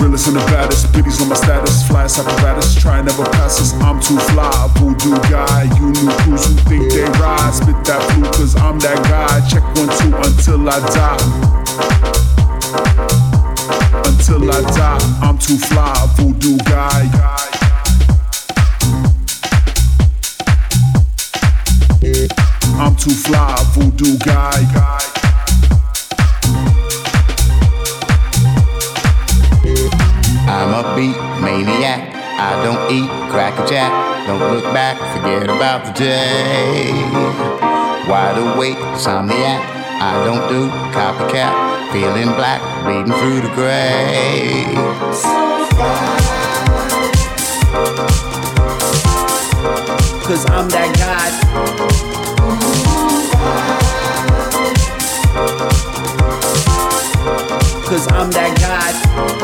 Realest and the baddest, biddies on my status, flyest apparatus, try never pass us. I'm too fly, voodoo guy. You new crews who think they ride, spit that flute, cause I'm that guy. Check one, two until I die. Until I die, I'm too fly, voodoo guy. I'm too fly, voodoo guy. I'm a beat maniac. I don't eat cracker jack. Don't look back, forget about the day. Wide awake, insomniac. I don't do copycat. Feeling black, bleeding through the gray. Cause I'm that guy. Cause I'm that guy.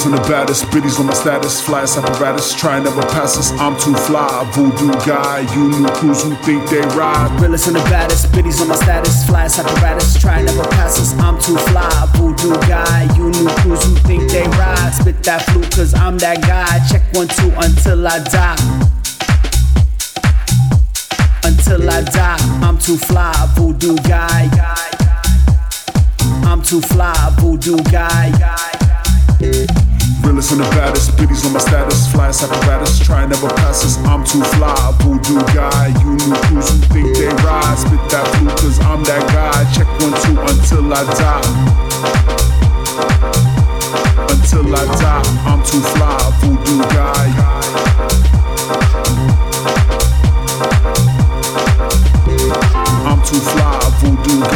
Realest and the baddest, biddies on my status, flyest apparatus, try never pass us. I'm too fly, voodoo guy. You new crews who think they ride. Realest and the baddest, biddies on my status, flyest apparatus, try never pass us. I'm too fly, voodoo guy. You new crews who think they ride, spit that flute, cause I'm that guy. Check one, two until I die. Until I die, I'm too fly, voodoo guy. I'm too fly, voodoo guy. Realest and the baddest, biddies on my status, flyest apparatus, try never pass us. I'm too fly, voodoo guy. You new crews who think they ride, spit that flute, cause I'm that guy. Check one, two until I die. Until I die, I'm too fly, voodoo guy. I'm too fly, voodoo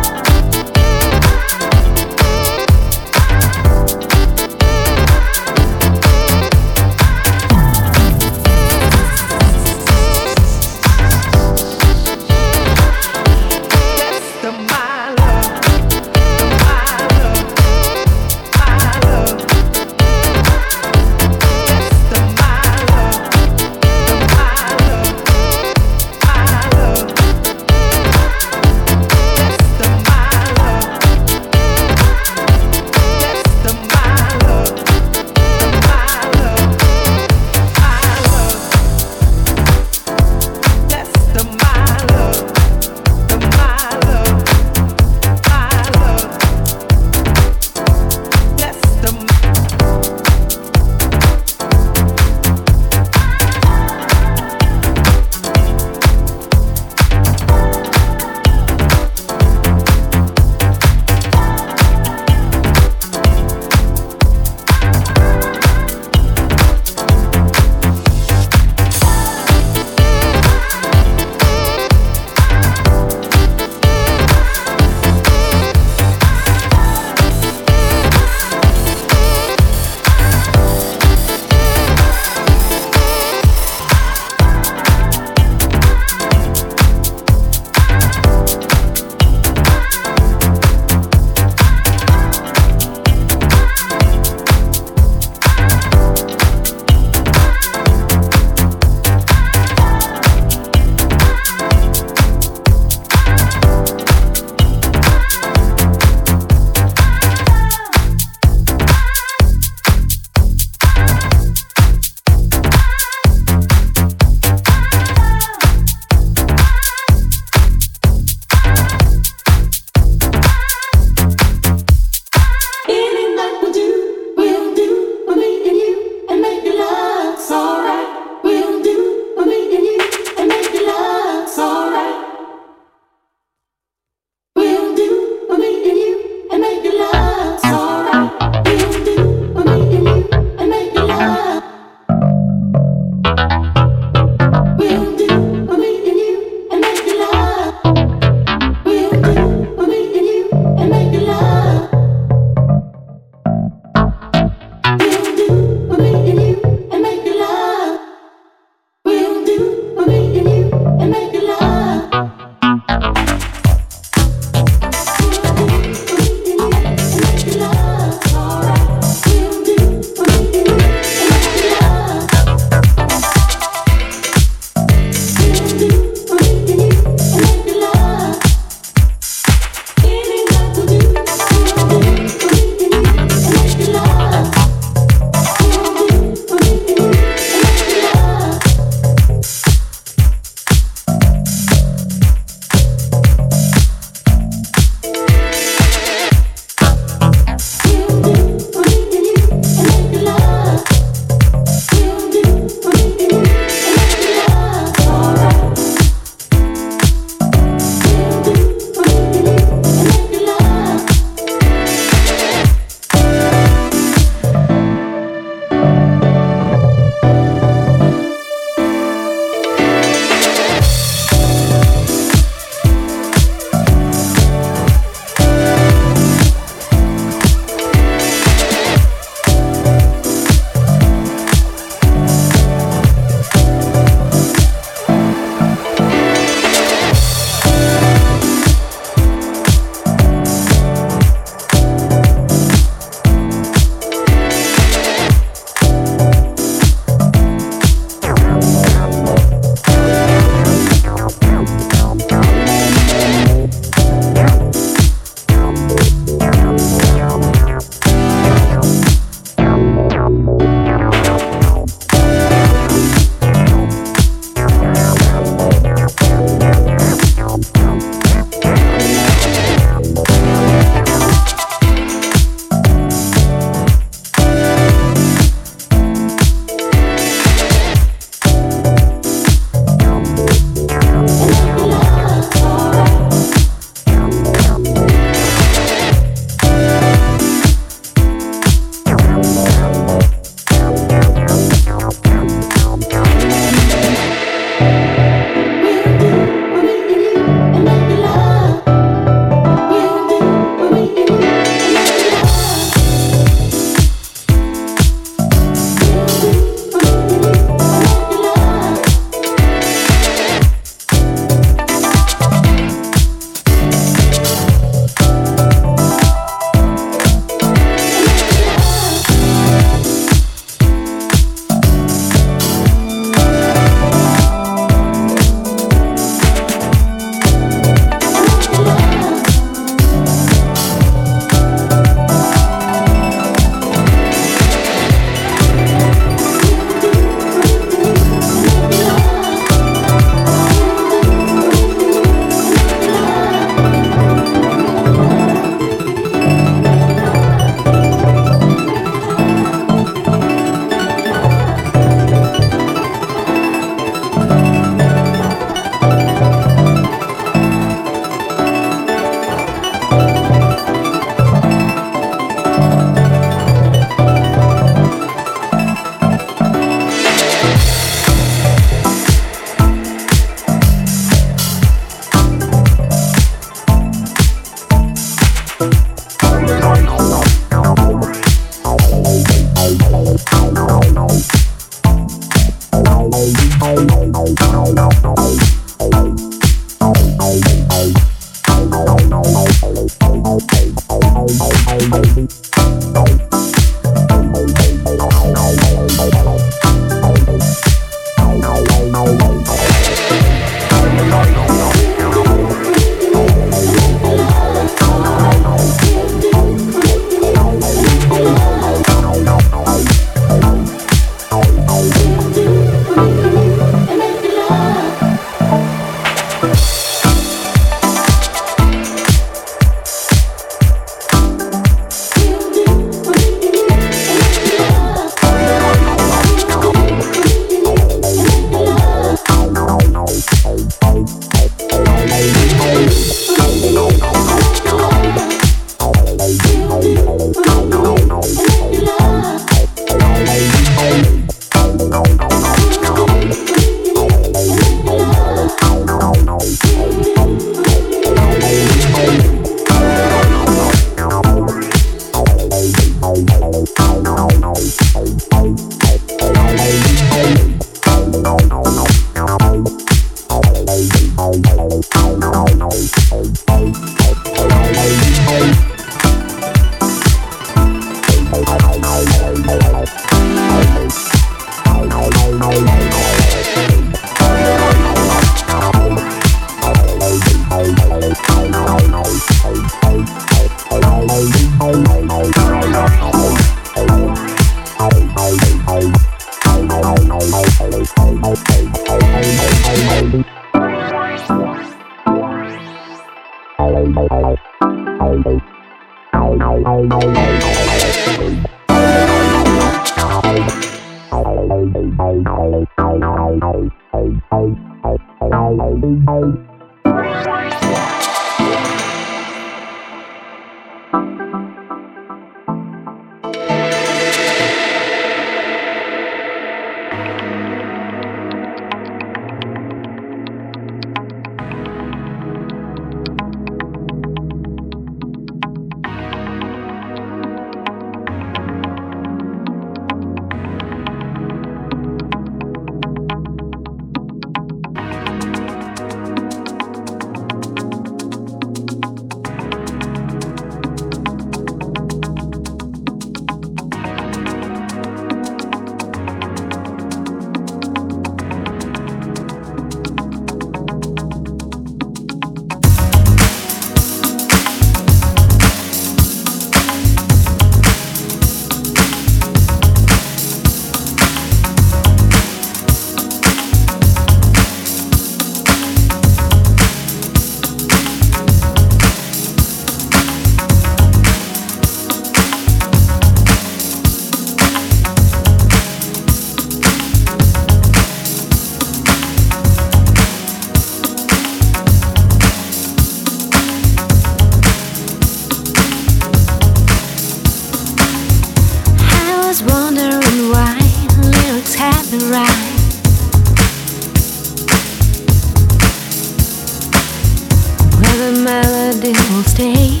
stay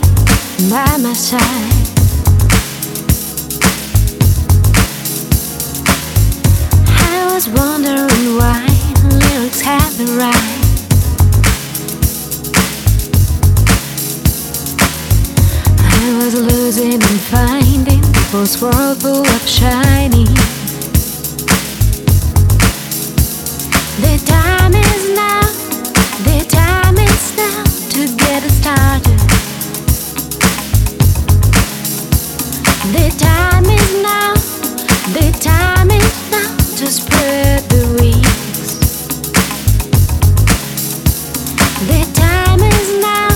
by my side. I was wondering why lyrics have the right. I was losing and finding, both world full of shining. to spread the wings. The time is now,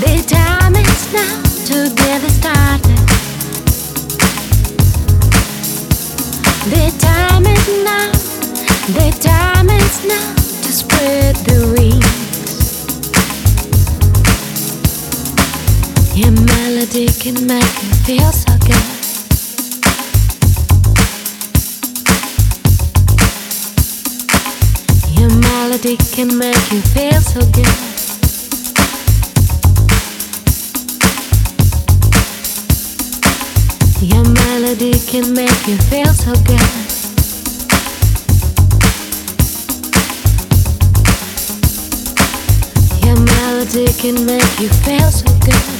the time is now to get it started. The time is now, the time is now to spread the wings. Your melody can make me feel so. can make you feel so good. Your melody can make you feel so good. Your melody can make you feel so good.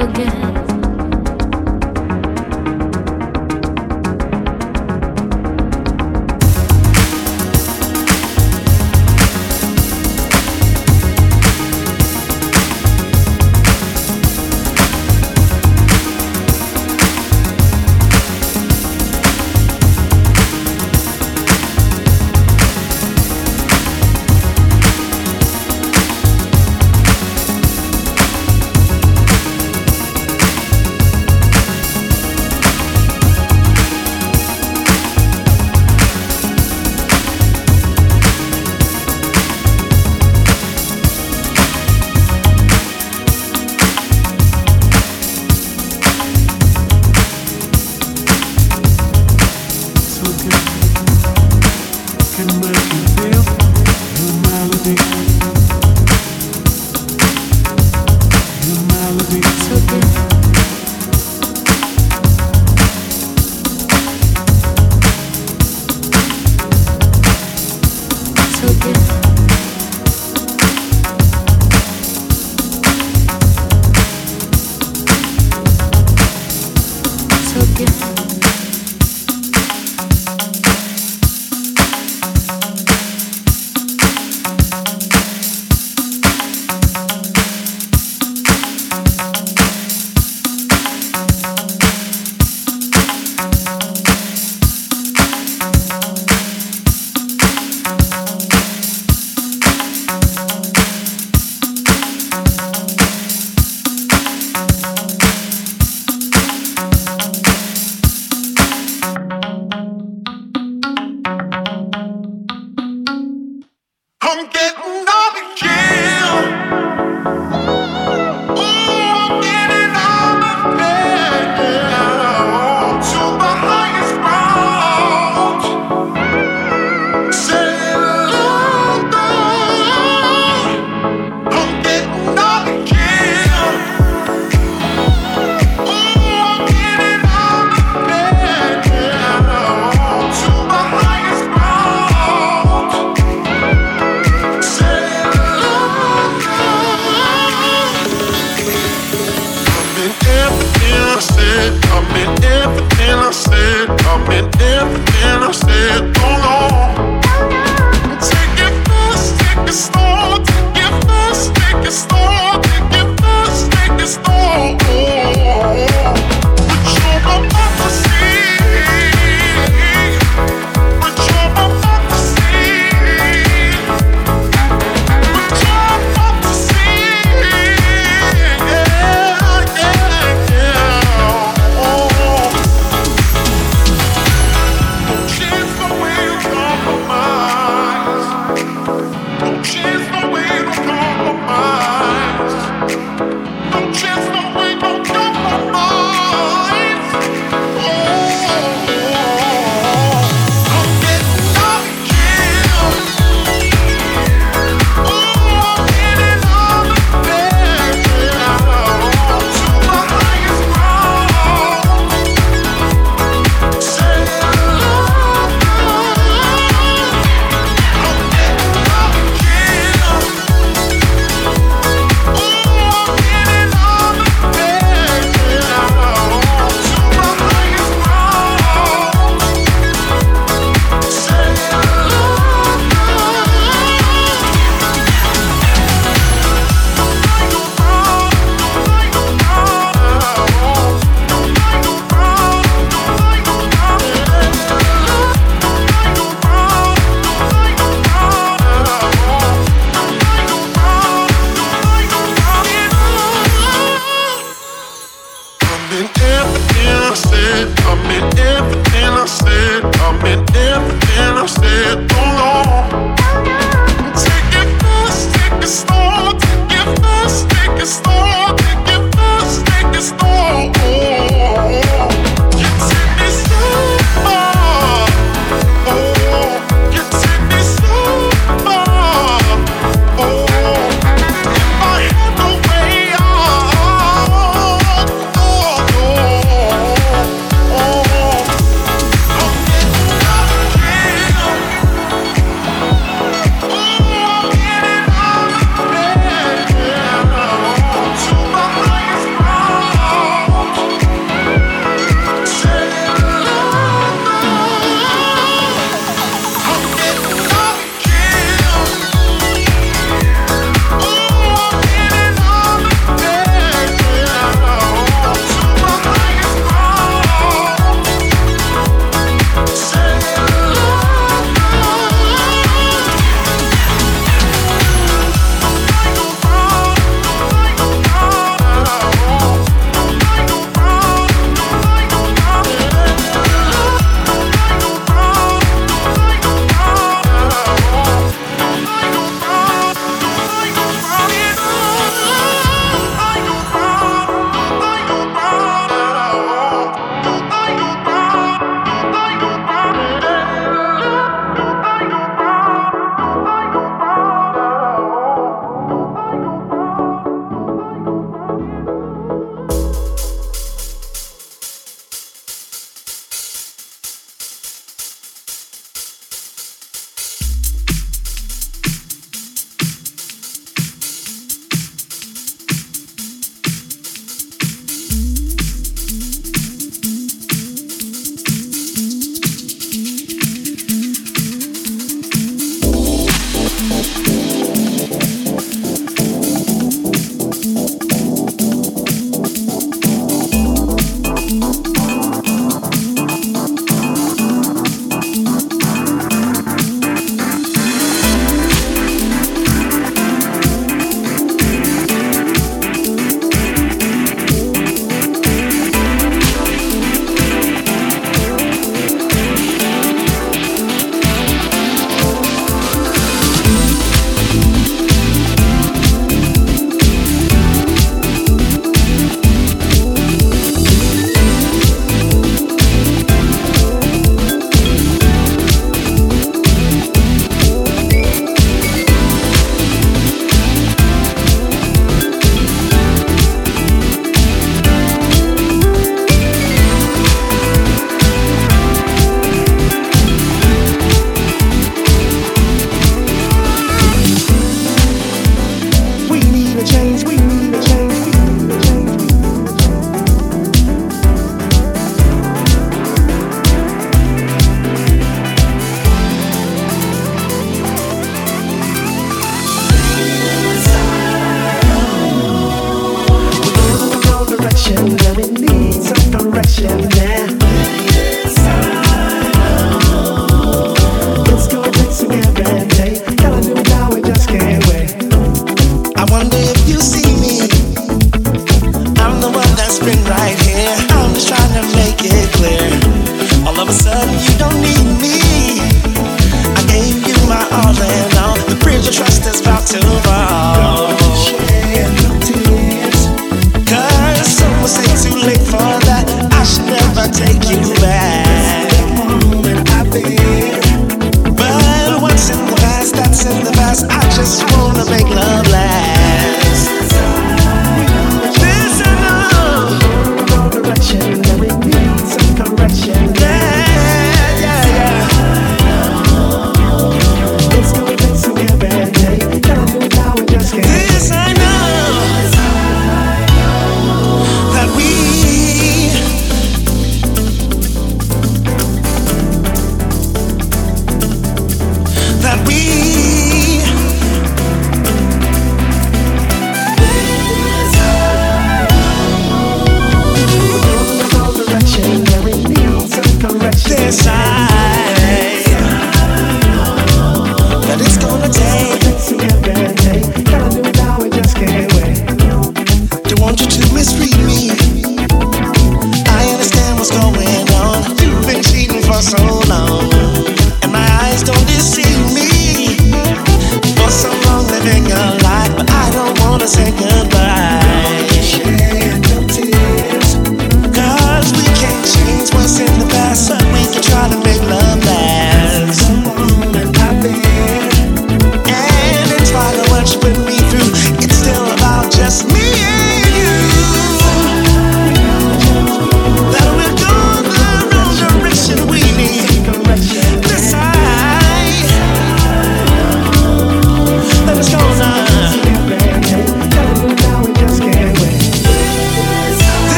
again.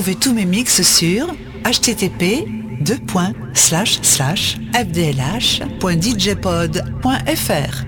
Retrouvez tous mes mix sur http fdlh.djpod.fr.